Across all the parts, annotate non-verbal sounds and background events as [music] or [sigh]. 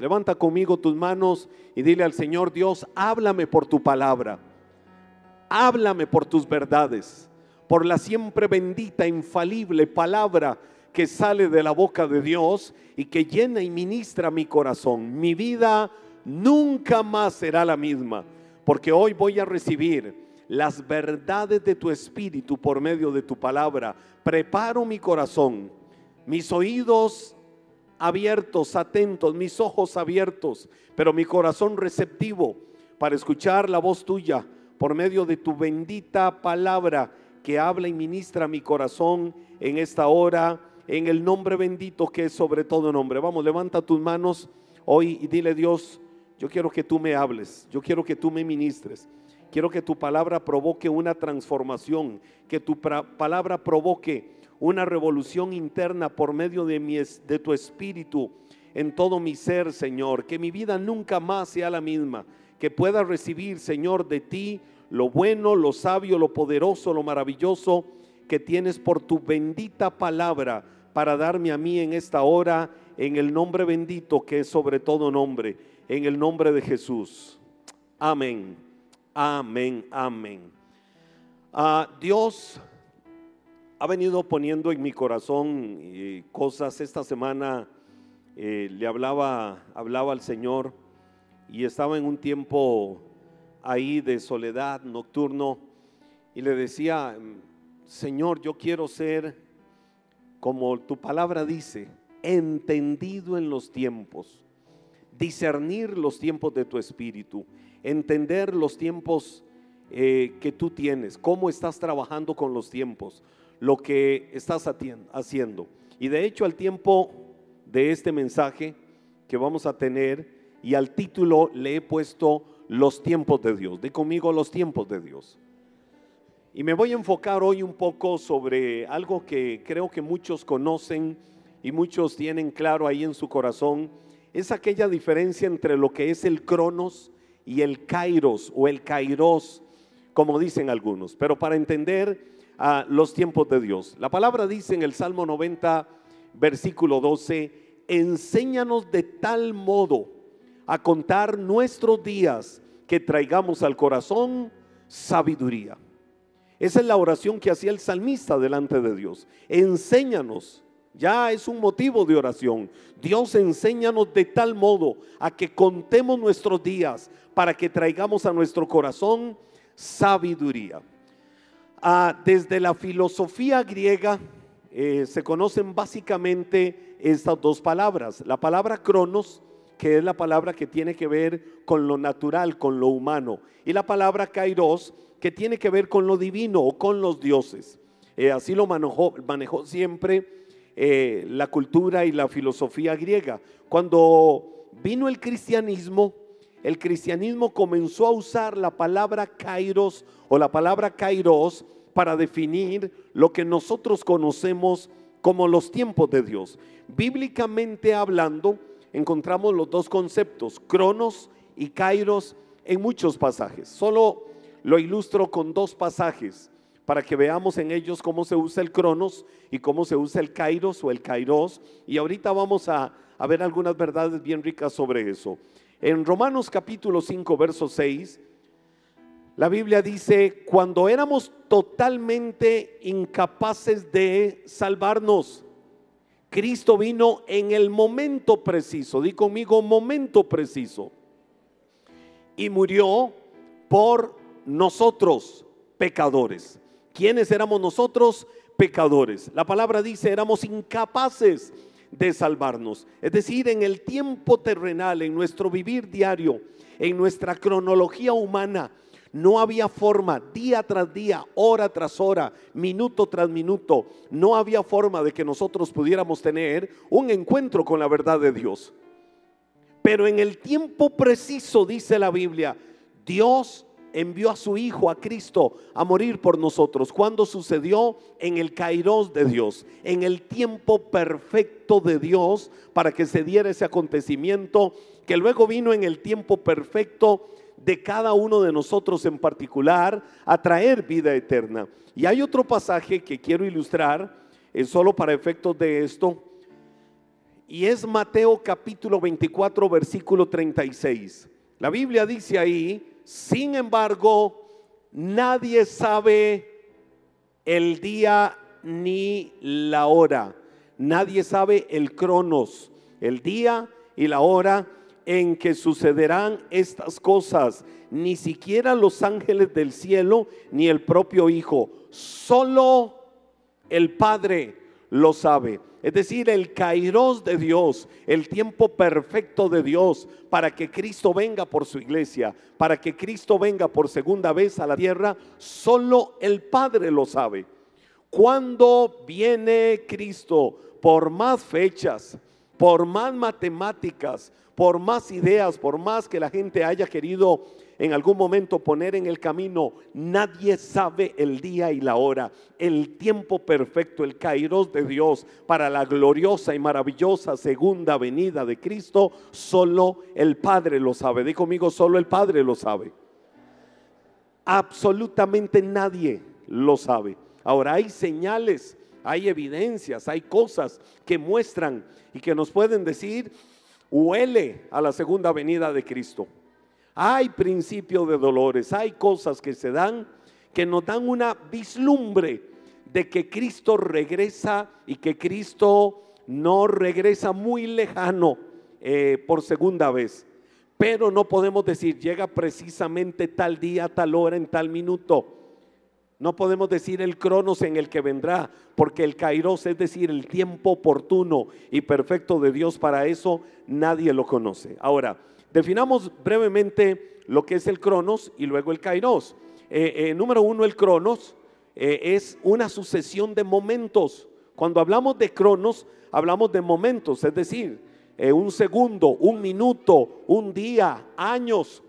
Levanta conmigo tus manos y dile al Señor Dios, háblame por tu palabra. Háblame por tus verdades, por la siempre bendita, infalible palabra que sale de la boca de Dios y que llena y ministra mi corazón. Mi vida nunca más será la misma, porque hoy voy a recibir las verdades de tu espíritu por medio de tu palabra. Preparo mi corazón, mis oídos abiertos, atentos, mis ojos abiertos, pero mi corazón receptivo para escuchar la voz tuya por medio de tu bendita palabra que habla y ministra mi corazón en esta hora, en el nombre bendito que es sobre todo nombre. Vamos, levanta tus manos hoy y dile Dios, yo quiero que tú me hables, yo quiero que tú me ministres. Quiero que tu palabra provoque una transformación, que tu palabra provoque una revolución interna por medio de, mi, de tu espíritu en todo mi ser, Señor. Que mi vida nunca más sea la misma. Que pueda recibir, Señor, de ti lo bueno, lo sabio, lo poderoso, lo maravilloso que tienes por tu bendita palabra para darme a mí en esta hora, en el nombre bendito que es sobre todo nombre, en el nombre de Jesús. Amén, amén, amén. Ah, Dios ha venido poniendo en mi corazón eh, cosas. Esta semana eh, le hablaba, hablaba al Señor y estaba en un tiempo ahí de soledad nocturno y le decía, Señor, yo quiero ser, como tu palabra dice, entendido en los tiempos, discernir los tiempos de tu espíritu, entender los tiempos eh, que tú tienes, cómo estás trabajando con los tiempos lo que estás haciendo. Y de hecho al tiempo de este mensaje que vamos a tener y al título le he puesto los tiempos de Dios. De conmigo los tiempos de Dios. Y me voy a enfocar hoy un poco sobre algo que creo que muchos conocen y muchos tienen claro ahí en su corazón. Es aquella diferencia entre lo que es el cronos y el kairos o el kairos, como dicen algunos. Pero para entender a los tiempos de Dios. La palabra dice en el Salmo 90, versículo 12, enséñanos de tal modo a contar nuestros días que traigamos al corazón sabiduría. Esa es la oración que hacía el salmista delante de Dios. Enséñanos, ya es un motivo de oración. Dios enséñanos de tal modo a que contemos nuestros días para que traigamos a nuestro corazón sabiduría. Ah, desde la filosofía griega eh, se conocen básicamente estas dos palabras. La palabra cronos, que es la palabra que tiene que ver con lo natural, con lo humano, y la palabra kairos, que tiene que ver con lo divino o con los dioses. Eh, así lo manejó, siempre eh, la cultura y la filosofía griega. Cuando vino el cristianismo, el cristianismo comenzó a usar la palabra kairos o la palabra kairos para definir lo que nosotros conocemos como los tiempos de Dios. Bíblicamente hablando, encontramos los dos conceptos, cronos y kairos, en muchos pasajes. Solo lo ilustro con dos pasajes para que veamos en ellos cómo se usa el cronos y cómo se usa el kairos o el kairos. Y ahorita vamos a, a ver algunas verdades bien ricas sobre eso. En Romanos capítulo 5, verso 6, la Biblia dice, cuando éramos totalmente incapaces de salvarnos, Cristo vino en el momento preciso, di conmigo momento preciso, y murió por nosotros, pecadores. ¿Quiénes éramos nosotros? Pecadores. La palabra dice, éramos incapaces de salvarnos. Es decir, en el tiempo terrenal, en nuestro vivir diario, en nuestra cronología humana, no había forma, día tras día, hora tras hora, minuto tras minuto, no había forma de que nosotros pudiéramos tener un encuentro con la verdad de Dios. Pero en el tiempo preciso, dice la Biblia, Dios envió a su Hijo, a Cristo, a morir por nosotros. ¿Cuándo sucedió? En el kairos de Dios, en el tiempo perfecto de Dios para que se diera ese acontecimiento que luego vino en el tiempo perfecto de cada uno de nosotros en particular a traer vida eterna. Y hay otro pasaje que quiero ilustrar, es solo para efectos de esto, y es Mateo capítulo 24, versículo 36. La Biblia dice ahí, sin embargo, nadie sabe el día ni la hora. Nadie sabe el cronos, el día y la hora en que sucederán estas cosas. Ni siquiera los ángeles del cielo, ni el propio Hijo. Solo el Padre lo sabe. Es decir, el kairos de Dios, el tiempo perfecto de Dios para que Cristo venga por su iglesia, para que Cristo venga por segunda vez a la tierra, solo el Padre lo sabe. Cuando viene Cristo, por más fechas, por más matemáticas, por más ideas, por más que la gente haya querido en algún momento poner en el camino, nadie sabe el día y la hora, el tiempo perfecto, el kairos de Dios para la gloriosa y maravillosa segunda venida de Cristo, solo el Padre lo sabe. Di conmigo, solo el Padre lo sabe. Absolutamente nadie lo sabe. Ahora hay señales, hay evidencias, hay cosas que muestran y que nos pueden decir, huele a la segunda venida de Cristo. Hay principio de dolores, hay cosas que se dan que nos dan una vislumbre de que Cristo regresa y que Cristo no regresa muy lejano eh, por segunda vez. Pero no podemos decir, llega precisamente tal día, tal hora, en tal minuto. No podemos decir el cronos en el que vendrá, porque el kairos, es decir, el tiempo oportuno y perfecto de Dios para eso, nadie lo conoce. Ahora, Definamos brevemente lo que es el cronos y luego el kairos. Eh, eh, número uno, el cronos eh, es una sucesión de momentos. Cuando hablamos de cronos, hablamos de momentos, es decir, un segundo, un minuto, un día, años.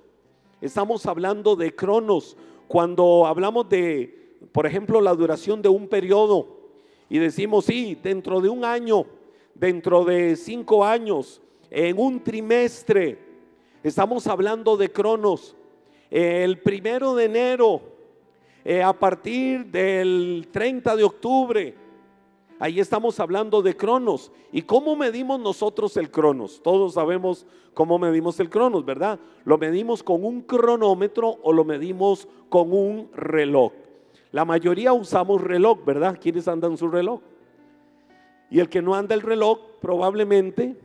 Estamos hablando de cronos. Cuando hablamos de, por ejemplo, la duración de un periodo y decimos, sí, dentro de un año, dentro de cinco años, en un trimestre, Estamos hablando de Cronos. El primero de enero, eh, a partir del 30 de octubre, ahí estamos hablando de Cronos. ¿Y cómo medimos nosotros el Cronos? Todos sabemos cómo medimos el Cronos, ¿verdad? ¿Lo medimos con un cronómetro o lo medimos con un reloj? La mayoría usamos reloj, ¿verdad? ¿Quiénes andan su reloj? Y el que no anda el reloj probablemente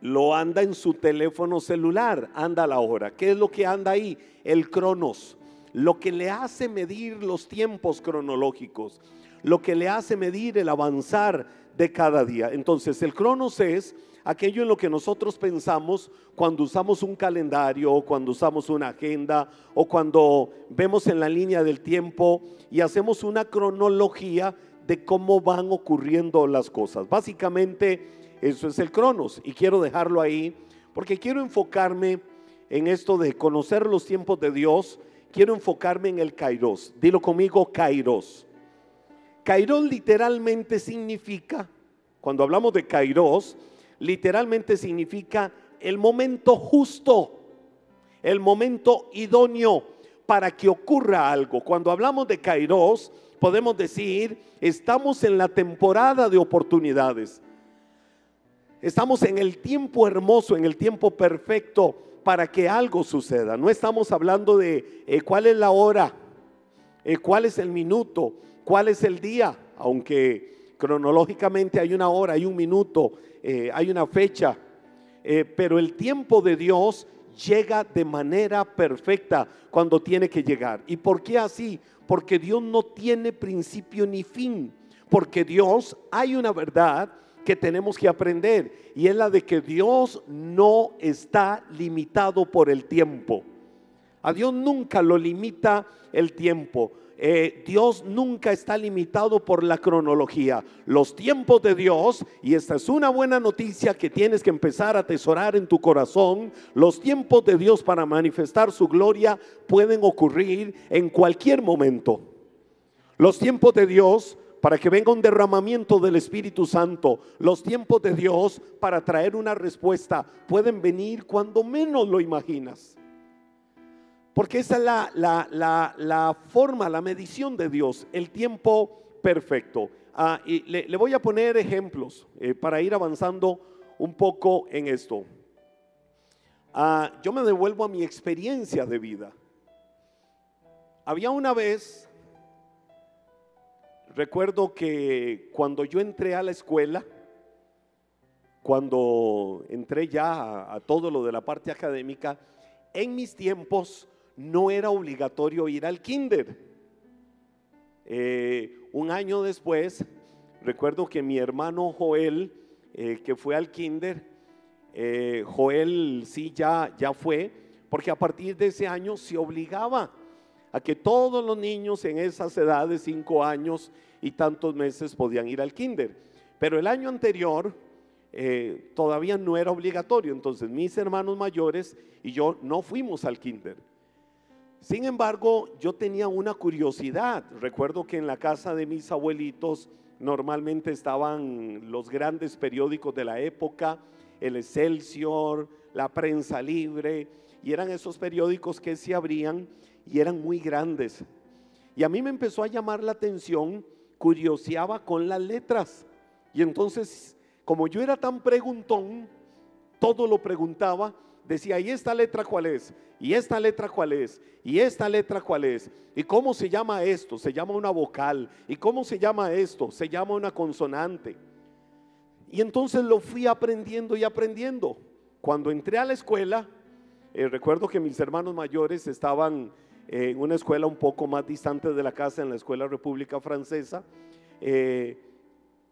lo anda en su teléfono celular, anda la hora. ¿Qué es lo que anda ahí? El cronos, lo que le hace medir los tiempos cronológicos, lo que le hace medir el avanzar de cada día. Entonces, el cronos es aquello en lo que nosotros pensamos cuando usamos un calendario o cuando usamos una agenda o cuando vemos en la línea del tiempo y hacemos una cronología de cómo van ocurriendo las cosas. Básicamente, eso es el cronos y quiero dejarlo ahí porque quiero enfocarme en esto de conocer los tiempos de Dios. Quiero enfocarme en el kairos. Dilo conmigo, kairos. Kairos literalmente significa, cuando hablamos de kairos, literalmente significa el momento justo, el momento idóneo para que ocurra algo. Cuando hablamos de kairos, podemos decir, estamos en la temporada de oportunidades. Estamos en el tiempo hermoso, en el tiempo perfecto para que algo suceda. No estamos hablando de eh, cuál es la hora, eh, cuál es el minuto, cuál es el día, aunque cronológicamente hay una hora, hay un minuto, eh, hay una fecha, pero el tiempo de Dios llega de manera perfecta cuando tiene que llegar. ¿Y por qué así? Porque Dios no tiene principio ni fin, porque Dios hay una verdad que tenemos que aprender y es la de que Dios no está limitado por el tiempo. A Dios nunca lo limita el tiempo. Eh, Dios nunca está limitado por la cronología. Los tiempos de Dios, y esta es una buena noticia que tienes que empezar a atesorar en tu corazón, los tiempos de Dios para manifestar su gloria pueden ocurrir en cualquier momento. Los tiempos de Dios para que venga un derramamiento del Espíritu Santo. Los tiempos de Dios para traer una respuesta pueden venir cuando menos lo imaginas. Porque esa es la, la, la, la forma, la medición de Dios, el tiempo perfecto. Ah, y le, voy a poner ejemplos eh, para ir avanzando un poco en esto. Ah, yo me devuelvo a mi experiencia de vida. Había una vez, recuerdo que cuando yo entré a la escuela, cuando entré ya a, todo lo de la parte académica, en mis tiempos no era obligatorio ir al kinder. Eh, un año después, recuerdo que mi hermano Joel, eh, que fue al kinder, eh, Joel sí ya, ya fue, porque a partir de ese año se obligaba a que todos los niños en esas edades, cinco años y tantos meses, podían ir al kinder. Pero el año anterior eh, todavía no era obligatorio, entonces mis hermanos mayores y yo no fuimos al kinder. Sin embargo, yo tenía una curiosidad. Recuerdo que en la casa de mis abuelitos normalmente estaban los grandes periódicos de la época, el Excelsior, la prensa libre, y eran esos periódicos que se abrían y eran muy grandes. Y a mí me empezó a llamar la atención, curioseaba con las letras. Y entonces, como yo era tan preguntón, todo lo preguntaba decía, ¿y esta letra cuál es? ¿Y esta letra cuál es? ¿Y esta letra cuál es? ¿Y cómo se llama esto? Se llama una vocal. ¿Y cómo se llama esto? Se llama una consonante. Y entonces lo fui aprendiendo y aprendiendo. Cuando entré a la escuela, eh, recuerdo que mis hermanos mayores estaban en una escuela un poco más distante de la casa, en la Escuela República Francesa. Eh,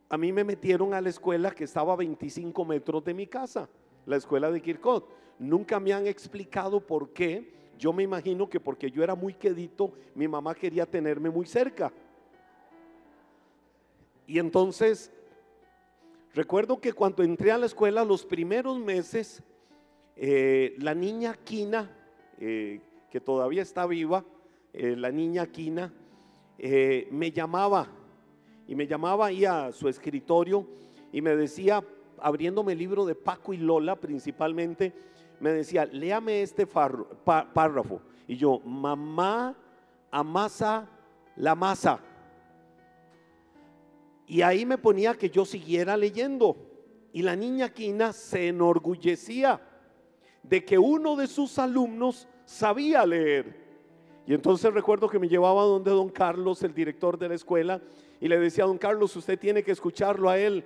a mí me metieron a la escuela que estaba a 25 metros de mi casa, la escuela de Kirkot. Nunca me han explicado por qué. Yo me imagino que porque yo era muy quedito, mi mamá quería tenerme muy cerca. Y entonces, recuerdo que cuando entré a la escuela, los primeros meses, eh, la niña Quina, eh, que todavía está viva, eh, la niña Quina, me llamaba y me llamaba ahí a su escritorio y me decía, abriéndome el libro de Paco y Lola principalmente, me decía, léame este párrafo. Y yo, mamá amasa la masa. Y ahí me ponía que yo siguiera leyendo. Y la niña Quina se enorgullecía de que uno de sus alumnos sabía leer. Y entonces recuerdo que me llevaba donde don Carlos, el director de la escuela, y le decía, don Carlos, usted tiene que escucharlo a él.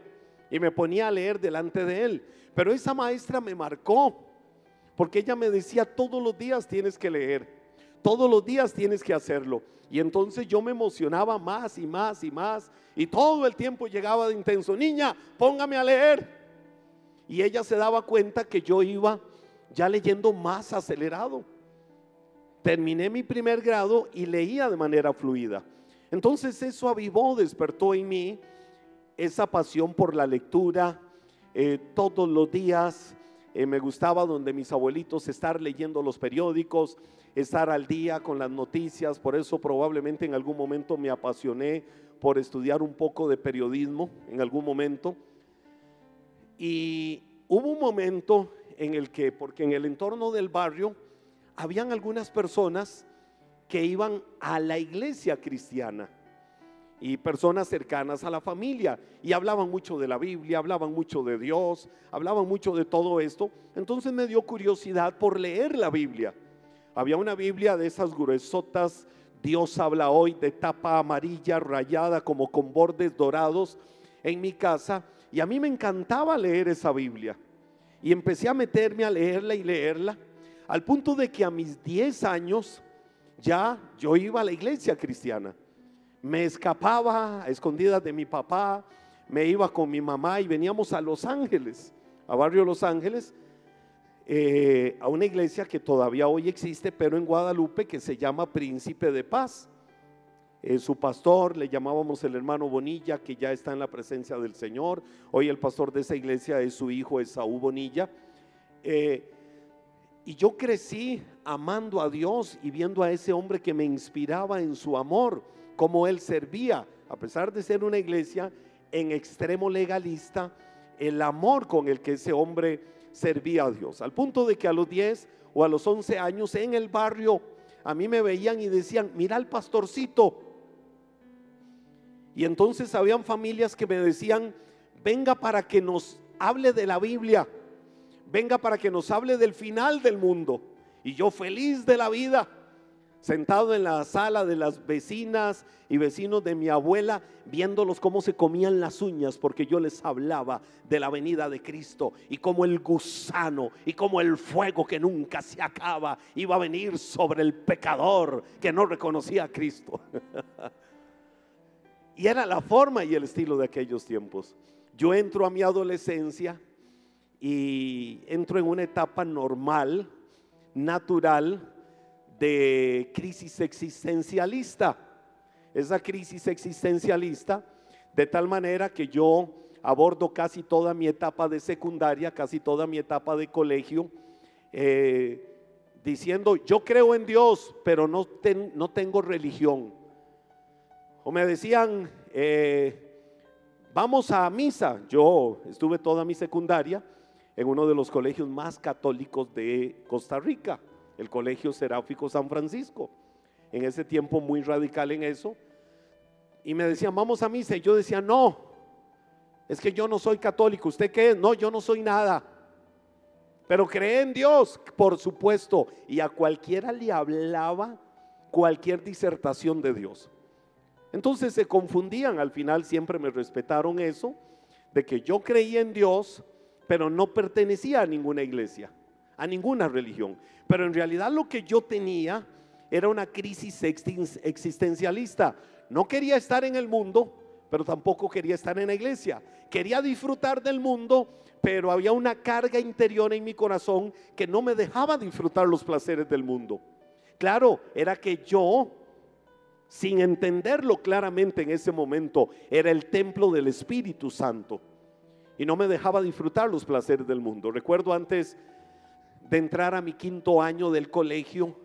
Y me ponía a leer delante de él. Pero esa maestra me marcó porque ella me decía, todos los días tienes que leer, todos los días tienes que hacerlo. Y entonces yo me emocionaba más y más y más. Y todo el tiempo llegaba de intenso, niña, póngame a leer. Y ella se daba cuenta que yo iba ya leyendo más acelerado. Terminé mi primer grado y leía de manera fluida. Entonces eso avivó, despertó en mí esa pasión por la lectura eh, todos los días eh, me gustaba donde mis abuelitos estar leyendo los periódicos, estar al día con las noticias, por eso probablemente en algún momento me apasioné por estudiar un poco de periodismo, en algún momento. Y hubo un momento en el que, porque en el entorno del barrio, habían algunas personas que iban a la iglesia cristiana y personas cercanas a la familia y hablaban mucho de la Biblia, hablaban mucho de Dios, hablaban mucho de todo esto. Entonces me dio curiosidad por leer la Biblia. Había una Biblia de esas gruesotas, Dios habla hoy, de tapa amarilla rayada como con bordes dorados en mi casa y a mí me encantaba leer esa Biblia. Y empecé a meterme a leerla y leerla al punto de que a mis 10 años ya yo iba a la iglesia cristiana me escapaba a escondidas de mi papá, me iba con mi mamá y veníamos a Los Ángeles, a Barrio Los Ángeles, eh, a una iglesia que todavía hoy existe, pero en Guadalupe, que se llama Príncipe de Paz. Eh, su pastor le llamábamos el hermano Bonilla, que ya está en la presencia del Señor. Hoy el pastor de esa iglesia es su hijo Esaú Bonilla. Eh, y yo crecí amando a Dios y viendo a ese hombre que me inspiraba en su amor cómo él servía, a pesar de ser una iglesia en extremo legalista, el amor con el que ese hombre servía a Dios. Al punto de que a los 10 o a los 11 años en el barrio, a mí me veían y decían, mira al pastorcito. Y entonces habían familias que me decían, venga para que nos hable de la Biblia, venga para que nos hable del final del mundo. Y yo feliz de la vida, sentado en la sala de las vecinas y vecinos de mi abuela, viéndolos cómo se comían las uñas, porque yo les hablaba de la venida de Cristo y como el gusano y como el fuego que nunca se acaba iba a venir sobre el pecador que no reconocía a Cristo. [laughs] y era la forma y el estilo de aquellos tiempos. Yo entro a mi adolescencia y entro en una etapa normal, natural, de crisis existencialista. Esa crisis existencialista, de tal manera que yo abordo casi toda mi etapa de secundaria, casi toda mi etapa de colegio, eh, diciendo, yo creo en Dios, pero no, no tengo religión. O me decían, eh, vamos a misa. Yo estuve toda mi secundaria en uno de los colegios más católicos de Costa Rica el Colegio Seráfico San Francisco. En ese tiempo muy radical en eso. Y me decían, vamos a misa. Y yo decía, no, es que yo no soy católico. ¿Usted qué es? No, yo no soy nada. Pero cree en Dios, por supuesto. Y a cualquiera le hablaba cualquier disertación de Dios. Entonces se confundían, al final siempre me respetaron eso, de que yo creía en Dios, pero no pertenecía a ninguna iglesia a ninguna religión. Pero en realidad lo que yo tenía era una crisis existencialista. No quería estar en el mundo, pero tampoco quería estar en la iglesia. Quería disfrutar del mundo, pero había una carga interior en mi corazón que no me dejaba disfrutar los placeres del mundo. Claro, era que yo, sin entenderlo claramente en ese momento, era el templo del Espíritu Santo y no me dejaba disfrutar los placeres del mundo. Recuerdo antes de entrar a mi quinto año del colegio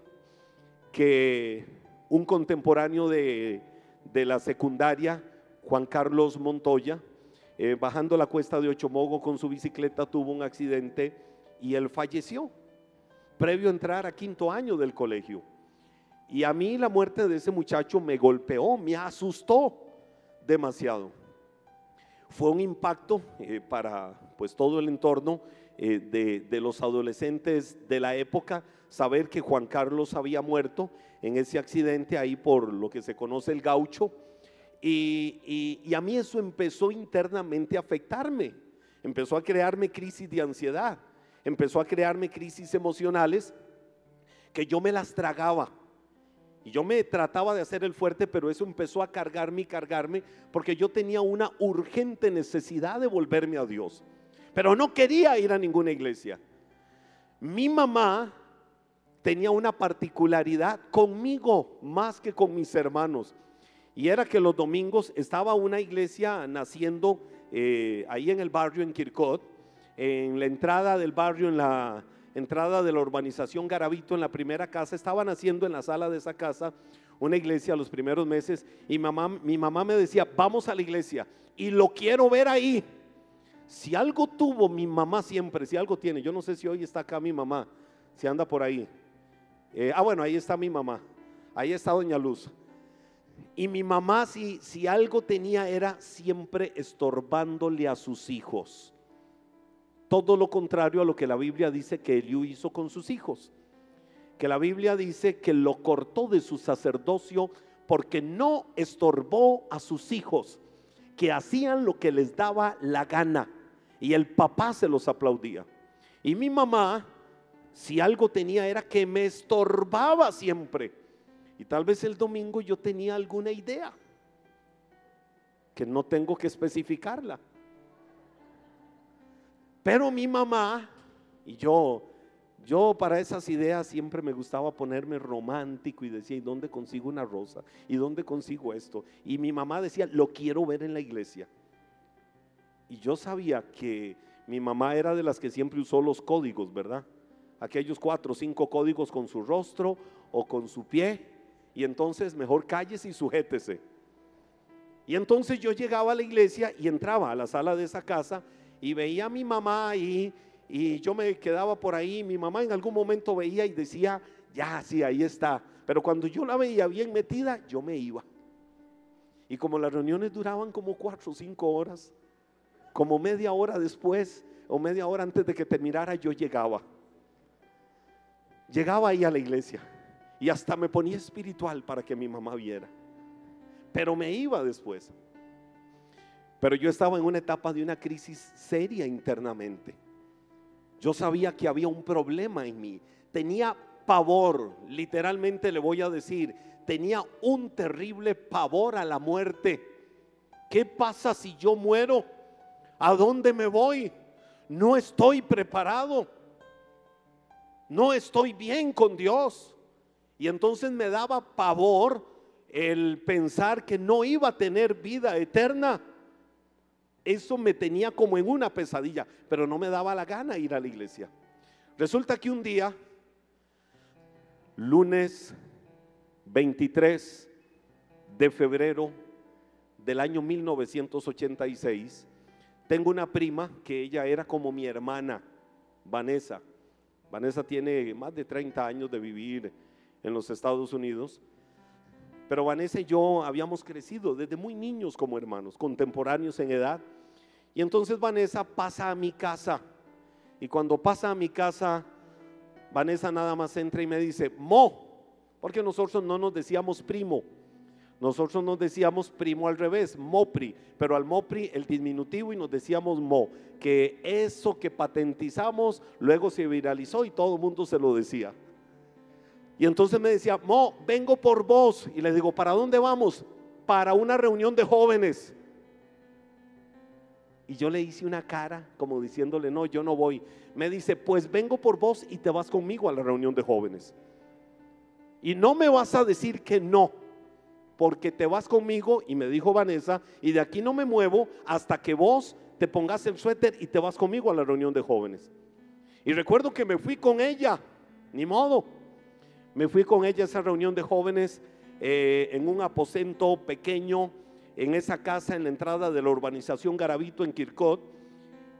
que un contemporáneo de, la secundaria, Juan Carlos Montoya, eh, bajando la cuesta de Ochomogo con su bicicleta tuvo un accidente y él falleció, previo entrar a quinto año del colegio. Y a mí la muerte de ese muchacho me golpeó, me asustó demasiado. Fue un impacto eh, para pues todo el entorno eh, de, los adolescentes de la época, saber que Juan Carlos había muerto en ese accidente ahí por lo que se conoce el gaucho. Y, y a mí eso empezó internamente a afectarme, empezó a crearme crisis de ansiedad, empezó a crearme crisis emocionales que yo me las tragaba. Y yo me trataba de hacer el fuerte, pero eso empezó a cargarme y cargarme porque yo tenía una urgente necesidad de volverme a Dios pero no quería ir a ninguna iglesia. Mi mamá tenía una particularidad conmigo más que con mis hermanos. Y era que los domingos estaba una iglesia naciendo eh, ahí en el barrio en Kirkot, en la entrada del barrio, en la entrada de la urbanización Garavito, en la primera casa, estaban haciendo en la sala de esa casa una iglesia los primeros meses y mamá, mi mamá me decía, vamos a la iglesia y lo quiero ver ahí. Si algo tuvo mi mamá siempre, si algo tiene, yo no sé si hoy está acá mi mamá, si anda por ahí. Eh, ah, bueno, ahí está mi mamá, ahí está Doña Luz. Y mi mamá, si, si algo tenía, era siempre estorbándole a sus hijos. Todo lo contrario a lo que la Biblia dice que Eliú hizo con sus hijos. Que la Biblia dice que lo cortó de su sacerdocio porque no estorbó a sus hijos, que hacían lo que les daba la gana y el papá se los aplaudía. Y mi mamá, si algo tenía, era que me estorbaba siempre. Y tal vez el domingo yo tenía alguna idea, que no tengo que especificarla. Pero mi mamá y yo, yo para esas ideas siempre me gustaba ponerme romántico y decía, ¿y dónde consigo una rosa? ¿Y dónde consigo esto? Y mi mamá decía, lo quiero ver en la iglesia. Y yo sabía que mi mamá era de las que siempre usó los códigos, ¿verdad? Aquellos cuatro o cinco códigos con su rostro o con su pie. Y entonces mejor cállese y sujétese. Y entonces yo llegaba a la iglesia y entraba a la sala de esa casa y veía a mi mamá ahí y yo me quedaba por ahí. Mi mamá en algún momento veía y decía, ya, sí, ahí está. Pero cuando yo la veía bien metida, yo me iba. Y Y como las reuniones duraban como cuatro o cinco horas, como media hora después o media hora antes de que terminara, yo llegaba. Llegaba ahí a la iglesia y hasta me ponía espiritual para que mi mamá viera. Pero me iba después. Pero yo estaba en una etapa de una crisis seria internamente. Yo sabía que había un problema en mí. Tenía pavor, literalmente le voy a decir, tenía un terrible pavor a la muerte. ¿Qué pasa si yo muero? ¿A dónde me voy? No estoy preparado. No estoy bien con Dios. Y entonces me daba pavor el pensar que no iba a tener vida eterna. Eso me tenía como en una pesadilla, pero no me daba la gana ir a la iglesia. Resulta que un día, lunes 23 de febrero del año 1986, tengo una prima que ella era como mi hermana, Vanessa. Vanessa tiene más de 30 años de vivir en los Estados Unidos. Pero Vanessa y yo habíamos crecido desde muy niños como hermanos, contemporáneos en edad. Y entonces Vanessa pasa a mi casa. Y cuando pasa a mi casa, Vanessa nada más entra y me dice, Mo, porque nosotros no nos decíamos primo, nosotros nos decíamos primo al revés, Mopri, pero al Mopri el diminutivo y nos decíamos Mo, que eso que patentizamos luego se viralizó y todo el mundo se lo decía. Y entonces me decía, Mo, vengo por vos. Y le digo, ¿para dónde vamos? Para una reunión de jóvenes. Y yo le hice una cara como diciéndole, no, yo no voy. Me dice, pues vengo por vos y te vas conmigo a la reunión de jóvenes. Y no me vas a decir que no, porque te vas conmigo, y me dijo Vanessa, y de aquí no me muevo hasta que vos te pongas el suéter y te vas conmigo a la reunión de jóvenes. Y recuerdo que me fui con ella, ni modo. Me fui con ella a esa reunión de jóvenes eh, en un aposento pequeño en esa casa en la entrada de la urbanización Garavito en Kirkot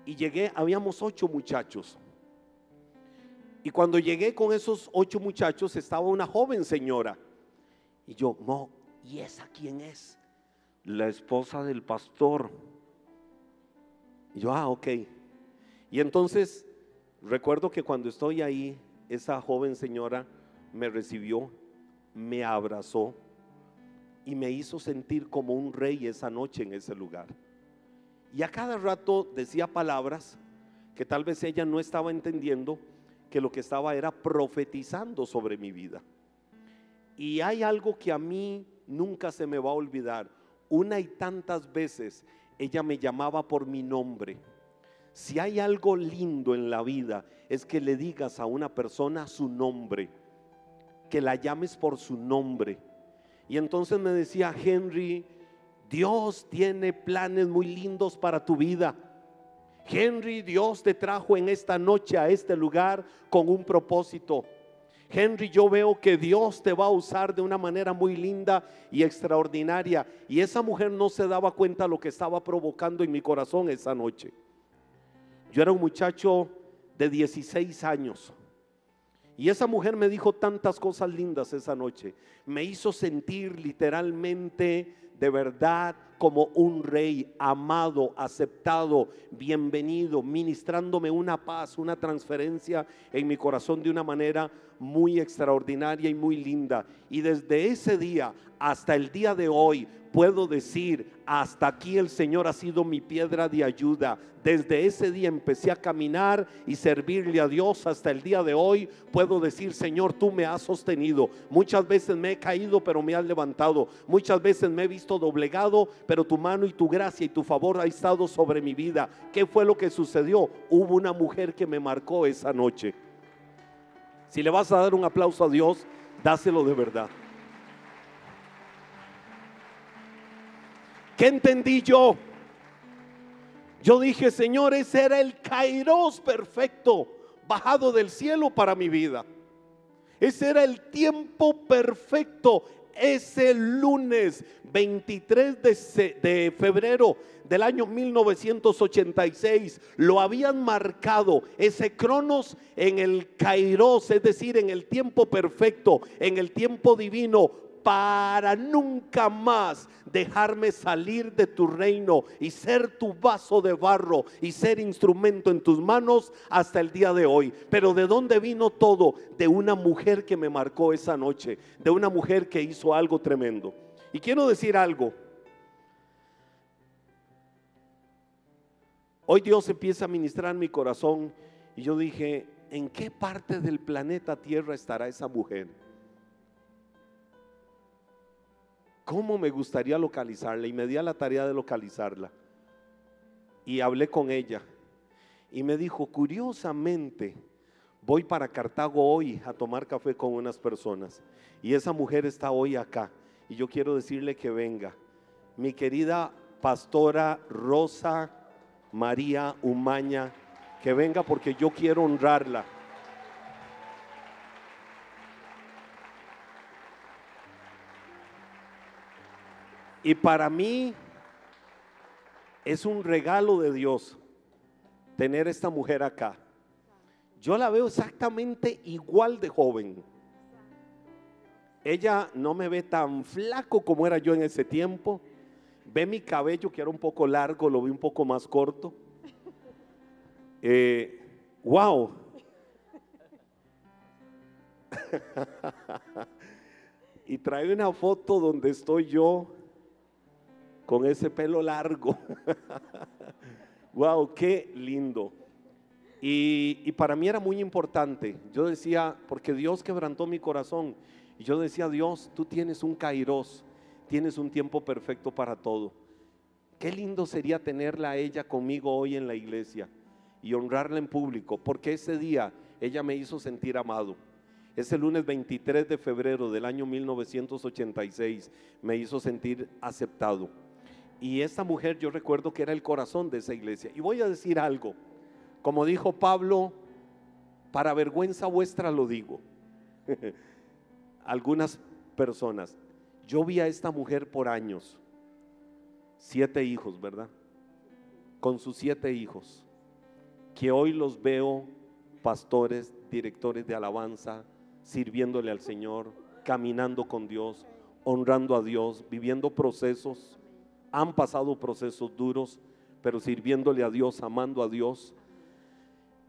y llegué, habíamos ocho muchachos. Y cuando llegué con esos ocho muchachos estaba una joven señora. Y yo, ¿y esa quién es? La esposa del pastor. Y yo, ah, ok. Y entonces recuerdo que cuando estoy ahí, esa joven señora me recibió, me abrazó y me hizo sentir como un rey esa noche en ese lugar. Y a cada rato decía palabras que tal vez ella no estaba entendiendo, que lo que estaba era profetizando sobre mi vida. Y hay algo que a mí nunca se me va a olvidar. Una y tantas veces ella me llamaba por mi nombre. Si hay algo lindo en la vida es que le digas a una persona su nombre, que la llames por su nombre y entonces me decía, Henry, Dios tiene planes muy lindos para tu vida. Henry, Dios te trajo en esta noche a este lugar con un propósito. Henry, yo veo que Dios te va a usar de una manera muy linda y extraordinaria. Y esa mujer no se daba cuenta lo que estaba provocando en mi corazón esa noche. Yo era un muchacho de 16 años. Y esa mujer me dijo tantas cosas lindas esa noche. Me hizo sentir literalmente de verdad como un rey amado, aceptado, bienvenido, ministrándome una paz, una transferencia en mi corazón de una manera muy extraordinaria y muy linda. Y desde ese día hasta el día de hoy puedo decir, hasta aquí el Señor ha sido mi piedra de ayuda. Desde ese día empecé a caminar y servirle a Dios hasta el día de hoy. Puedo decir, Señor, tú me has sostenido. Muchas veces me he caído, pero me has levantado. Muchas veces me he visto doblegado, pero tu mano y tu gracia y tu favor ha estado sobre mi vida. ¿Qué fue lo que sucedió? Hubo una mujer que me marcó esa noche. Si le vas a dar un aplauso a Dios, dáselo de verdad. ¿Qué entendí yo? Yo dije, Señor, ese era el kairos perfecto bajado del cielo para mi vida. Ese era el tiempo perfecto. Ese lunes 23 de, de, febrero del año 1986 lo habían marcado ese cronos en el kairos, es decir, en el tiempo perfecto, en el tiempo divino para nunca más dejarme salir de tu reino y ser tu vaso de barro y ser instrumento en tus manos hasta el día de hoy. Pero ¿de dónde vino todo? De una mujer que me marcó esa noche, de una mujer que hizo algo tremendo. Y quiero decir algo. Hoy Dios empieza a ministrar mi corazón y yo dije, ¿en qué parte del planeta Tierra estará esa mujer? ¿Cómo me gustaría localizarla? Y me di a la tarea de localizarla. Y hablé con ella. Y me dijo, curiosamente, voy para Cartago hoy a tomar café con unas personas. Y esa mujer está hoy acá. Y yo quiero decirle que venga. Mi querida pastora Rosa María Umaña, que venga porque yo quiero honrarla. Y para mí es un regalo de Dios tener esta mujer acá. Yo la veo exactamente igual de joven. Ella no me ve tan flaco como era yo en ese tiempo. Ve mi cabello que era un poco largo, lo vi un poco más corto. Eh, wow. [laughs] y trae una foto donde estoy yo con ese pelo largo. [laughs] wow, qué lindo. Y, para mí era muy importante. Yo decía, porque Dios quebrantó mi corazón. Y yo decía, Dios, tú tienes un kairos, tienes un tiempo perfecto para todo. Qué lindo sería tenerla a ella conmigo hoy en la iglesia y honrarla en público, porque ese día ella me hizo sentir amado. Ese lunes 23 de febrero del año 1986 me hizo sentir aceptado. Y esta mujer yo recuerdo que era el corazón de esa iglesia. Y voy a decir algo, como dijo Pablo, para vergüenza vuestra lo digo. [laughs] Algunas personas, yo vi a esta mujer por años, siete hijos, ¿verdad? Con sus siete hijos, que hoy los veo pastores, directores de alabanza, sirviéndole al Señor, caminando con Dios, honrando a Dios, viviendo procesos han pasado procesos duros, pero sirviéndole a Dios, amando a Dios.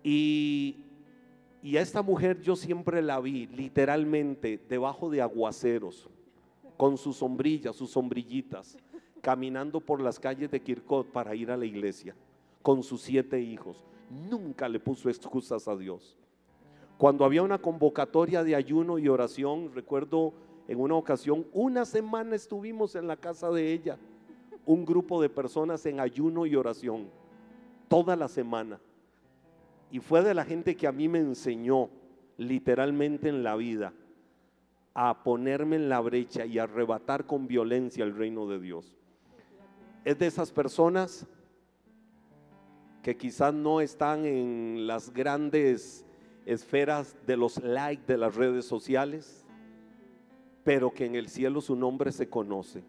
Y, y a esta mujer yo siempre la vi literalmente debajo de aguaceros, con sus sombrillas, sus sombrillitas, caminando por las calles de Kirkot para ir a la iglesia, con sus siete hijos. Nunca le puso excusas a Dios. Cuando había una convocatoria de ayuno y oración, recuerdo en una ocasión, una semana estuvimos en la casa de ella un grupo de personas en ayuno y oración toda la semana. Y fue de la gente que a mí me enseñó literalmente en la vida a ponerme en la brecha y arrebatar con violencia el reino de Dios. Es de esas personas que quizás no están en las grandes esferas de los likes de las redes sociales, pero que en el cielo su nombre se conoce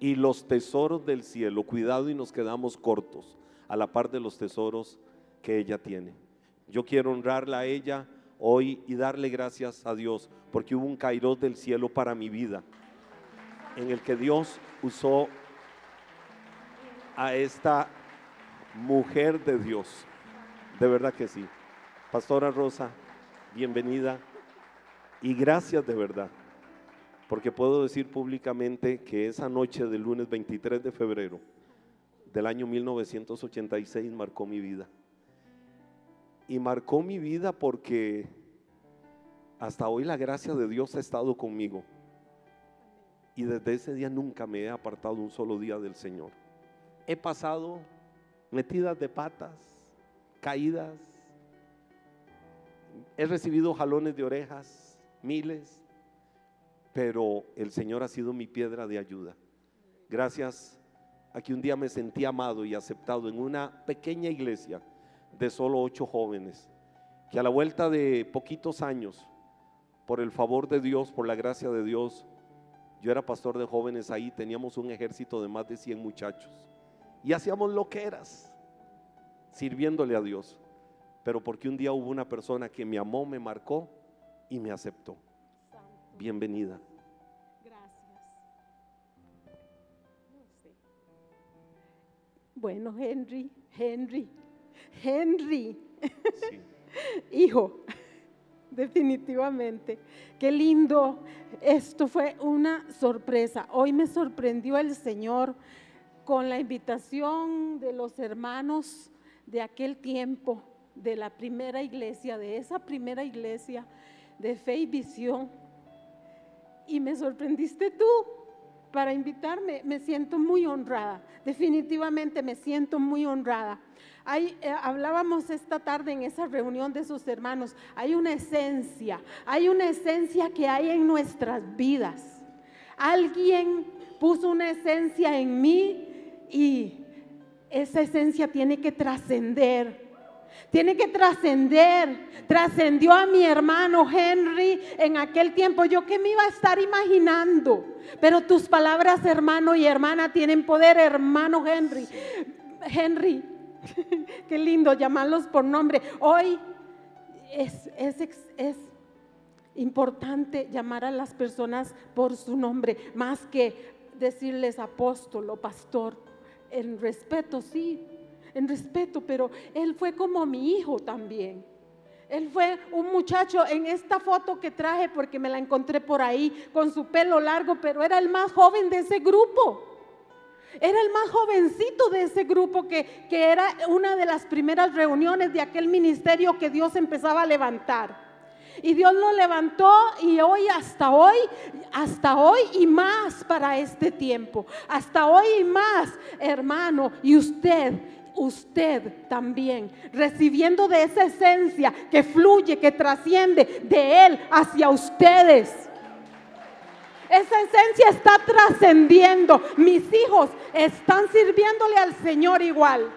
y los tesoros del cielo. Cuidado y nos quedamos cortos a la par de los tesoros que ella tiene. Yo quiero honrarla a ella hoy y darle gracias a Dios porque hubo un kairos del cielo para mi vida en el que Dios usó a esta mujer de Dios. De verdad que sí. Pastora Rosa, bienvenida y gracias de verdad porque puedo decir públicamente que esa noche del lunes 23 de febrero del año 1986 marcó mi vida. Y marcó mi vida porque hasta hoy la gracia de Dios ha estado conmigo. Y desde ese día nunca me he apartado un solo día del Señor. He pasado metidas de patas, caídas. He recibido jalones de orejas, miles pero el Señor ha sido mi piedra de ayuda. Gracias a que un día me sentí amado y aceptado en una pequeña iglesia de solo ocho jóvenes, que a la vuelta de poquitos años, por el favor de Dios, por la gracia de Dios, yo era pastor de jóvenes ahí, teníamos un ejército de más de 100 muchachos y hacíamos lo que eras, sirviéndole a Dios. Pero porque un día hubo una persona que me amó, me marcó y me aceptó bienvenida. Gracias. No sé. Bueno, Henry, Henry, Henry, sí. [laughs] hijo, definitivamente. Qué lindo. Esto fue una sorpresa. Hoy me sorprendió el Señor con la invitación de los hermanos de aquel tiempo, de la primera iglesia, de esa primera iglesia de fe y visión y me sorprendiste tú para invitarme. Me siento muy honrada. Definitivamente me siento muy honrada. Eh, hablábamos esta tarde en esa reunión de sus hermanos. Hay una esencia, hay una esencia que hay en nuestras vidas. Alguien puso una esencia en mí y esa esencia tiene que trascender tiene que trascender. Trascendió a mi hermano Henry en aquel tiempo. Yo que me iba a estar imaginando. Pero tus palabras, hermano y hermana, tienen poder, hermano Henry. Henry, [laughs] qué lindo llamarlos por nombre. Hoy es, es importante llamar a las personas por su nombre, más que decirles apóstol o pastor. En respeto, sí, en respeto, pero él fue como mi hijo también. Él fue un muchacho en esta foto que traje porque me la encontré por ahí con su pelo largo, pero era el más joven de ese grupo. Era el más jovencito de ese grupo que, que era una de las primeras reuniones de aquel ministerio que Dios empezaba a levantar. Y Dios lo levantó y hoy, hasta hoy, hasta hoy y más para este tiempo. Hasta hoy y más, hermano. Y usted usted también, recibiendo de esa esencia que fluye, que trasciende de Él hacia ustedes. Esa esencia está trascendiendo. Mis hijos están sirviéndole al Señor igual.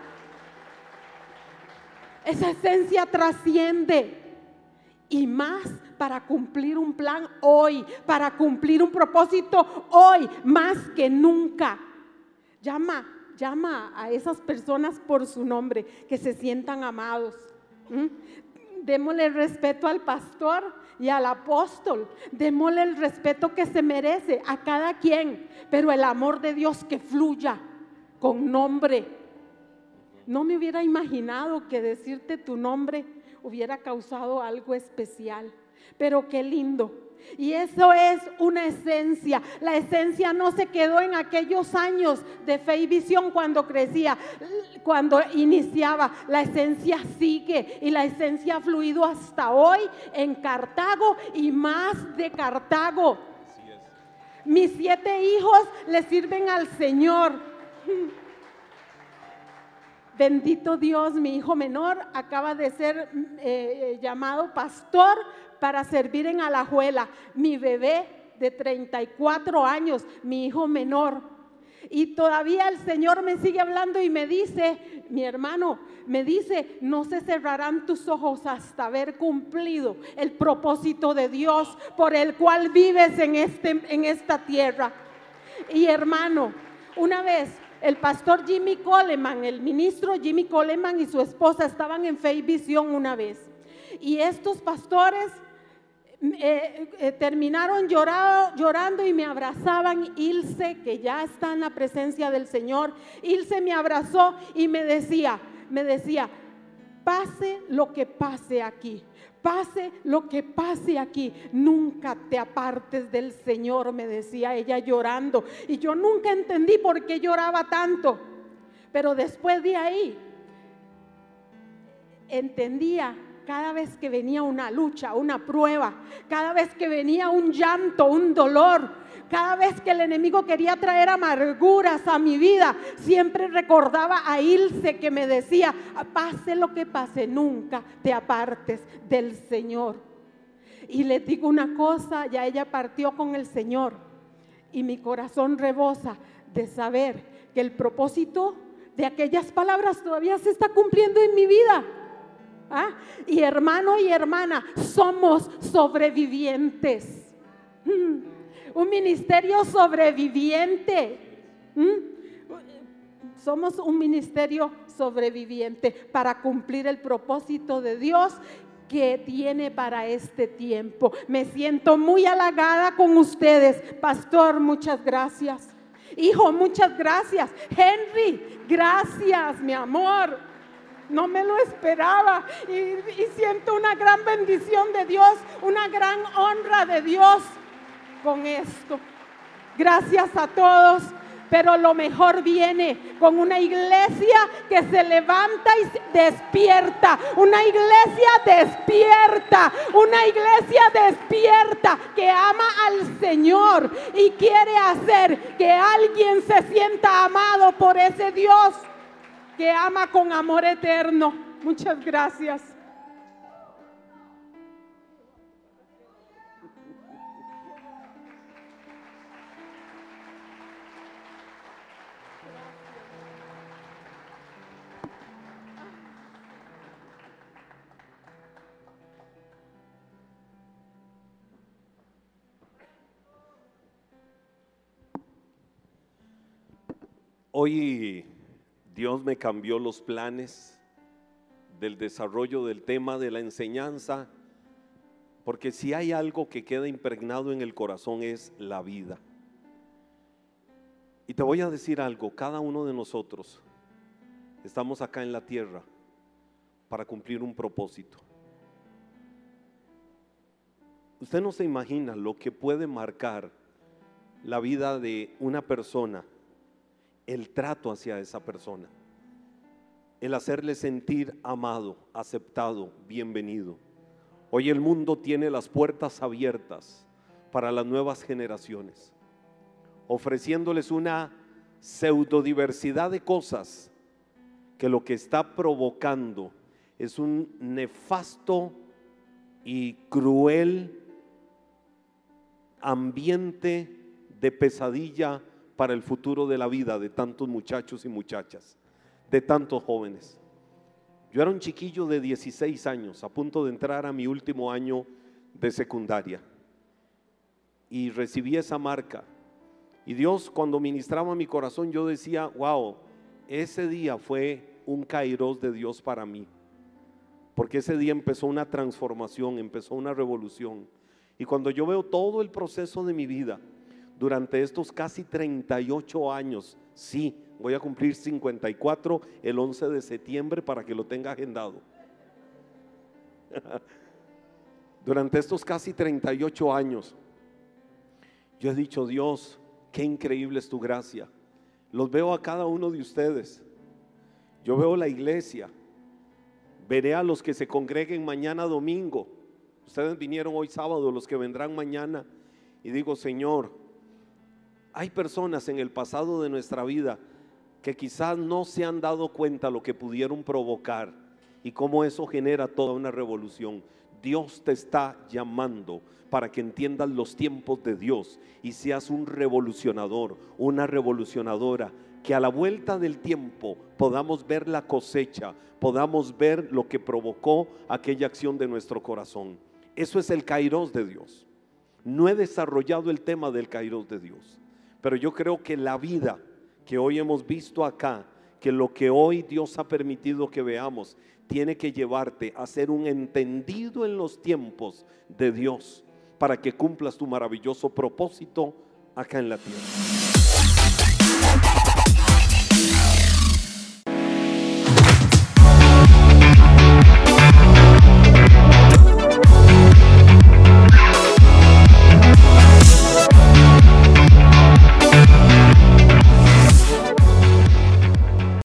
Esa esencia trasciende. Y más para cumplir un plan hoy, para cumplir un propósito hoy, más que nunca. Llama llama a esas personas por su nombre, que se sientan amados. Démosle respeto al pastor y al apóstol. Démosle el respeto que se merece a cada quien, pero el amor de Dios que fluya con nombre. No me hubiera imaginado que decirte tu nombre hubiera causado algo especial, pero qué lindo y eso es una esencia. La esencia no se quedó en aquellos años de fe y visión cuando crecía, cuando iniciaba. La esencia sigue y la esencia ha fluido hasta hoy en Cartago y más de Cartago. Mis siete hijos le sirven al Señor. [laughs] Bendito Dios, mi hijo menor acaba de ser eh, llamado pastor para servir en Alajuela. Mi bebé de 34 años, mi hijo menor. Y todavía el Señor me sigue hablando y me dice, mi hermano, me dice, no se cerrarán tus ojos hasta haber cumplido el propósito de Dios por el cual vives en, este, en esta tierra. Y hermano, una vez el pastor Jimmy Coleman, el ministro Jimmy Coleman y su esposa estaban en fe y visión una vez. Y estos pastores eh, eh, terminaron llorando y me abrazaban. Ilse, que ya está en la presencia del Señor, Ilse me abrazó y me decía, me decía, pase lo que pase aquí, pase lo que pase aquí, nunca te apartes del Señor, me decía ella llorando. Y yo nunca entendí por qué lloraba tanto. Pero después de ahí, entendía cada vez que venía una lucha, una prueba, cada vez que venía un llanto, un dolor, cada vez que el enemigo quería traer amarguras a mi vida, siempre recordaba a Ilse que me decía, pase lo que pase, nunca te apartes del Señor. Y le digo una cosa, ya ella partió con el Señor y mi corazón rebosa de saber que el propósito de aquellas palabras todavía se está cumpliendo en mi vida. ¿Ah? Y hermano y hermana, somos sobrevivientes. Mm. Un ministerio sobreviviente. Mm. Somos un ministerio sobreviviente para cumplir el propósito de Dios que tiene para este tiempo. Me siento muy halagada con ustedes. Pastor, muchas gracias. Hijo, muchas gracias. Henry, gracias, mi amor. No me lo esperaba y, siento una gran bendición de Dios, una gran honra de Dios con esto. Gracias a todos pero lo mejor viene con una iglesia que se levanta y despierta, una iglesia despierta, una iglesia despierta que ama al Señor y quiere hacer que alguien se sienta amado por ese Dios que ama con amor eterno. Muchas gracias. Hoy Dios me cambió los planes del desarrollo del tema de la enseñanza, porque si hay algo que queda impregnado en el corazón es la vida. Y te voy a decir algo, cada uno de nosotros estamos acá en la tierra para cumplir un propósito. Usted no se imagina lo que puede marcar la vida de una persona el trato hacia esa persona, el hacerle sentir amado, aceptado, bienvenido. Hoy el mundo tiene las puertas abiertas para las nuevas generaciones, ofreciéndoles una pseudodiversidad de cosas que lo que está provocando es un nefasto y cruel ambiente de pesadilla para el futuro de la vida de tantos muchachos y muchachas, de tantos jóvenes. Yo era un chiquillo de 16 años, a punto de entrar a mi último año de secundaria. Y recibí esa marca. Y Dios, cuando ministraba mi corazón, yo decía, wow, ese día fue un kairos de Dios para mí. Porque ese día empezó una transformación, empezó una revolución. Y cuando yo veo todo el proceso de mi vida, durante estos casi 38 años. Sí, voy a cumplir 54 el 11 de septiembre para que lo tenga agendado. [laughs] durante estos casi 38 años, yo he dicho, Dios, qué increíble es tu gracia. Los veo a cada uno de ustedes. Yo veo la iglesia. Veré a los que se congreguen mañana domingo. Ustedes vinieron hoy sábado, los que vendrán mañana. Y digo, Señor, hay personas en el pasado de nuestra vida que quizás no se han dado cuenta lo que pudieron provocar y cómo eso genera toda una revolución. Dios te está llamando para que entiendas los tiempos de Dios y seas un revolucionador, una revolucionadora, que a la vuelta del tiempo podamos ver la cosecha, podamos ver lo que provocó aquella acción de nuestro corazón. Eso es el kairos de Dios. No he desarrollado el tema del kairos de Dios. Pero yo creo que la vida que hoy hemos visto acá, que lo que hoy Dios ha permitido que veamos, tiene que llevarte a ser un entendido en los tiempos de Dios para que cumplas tu maravilloso propósito acá en la tierra.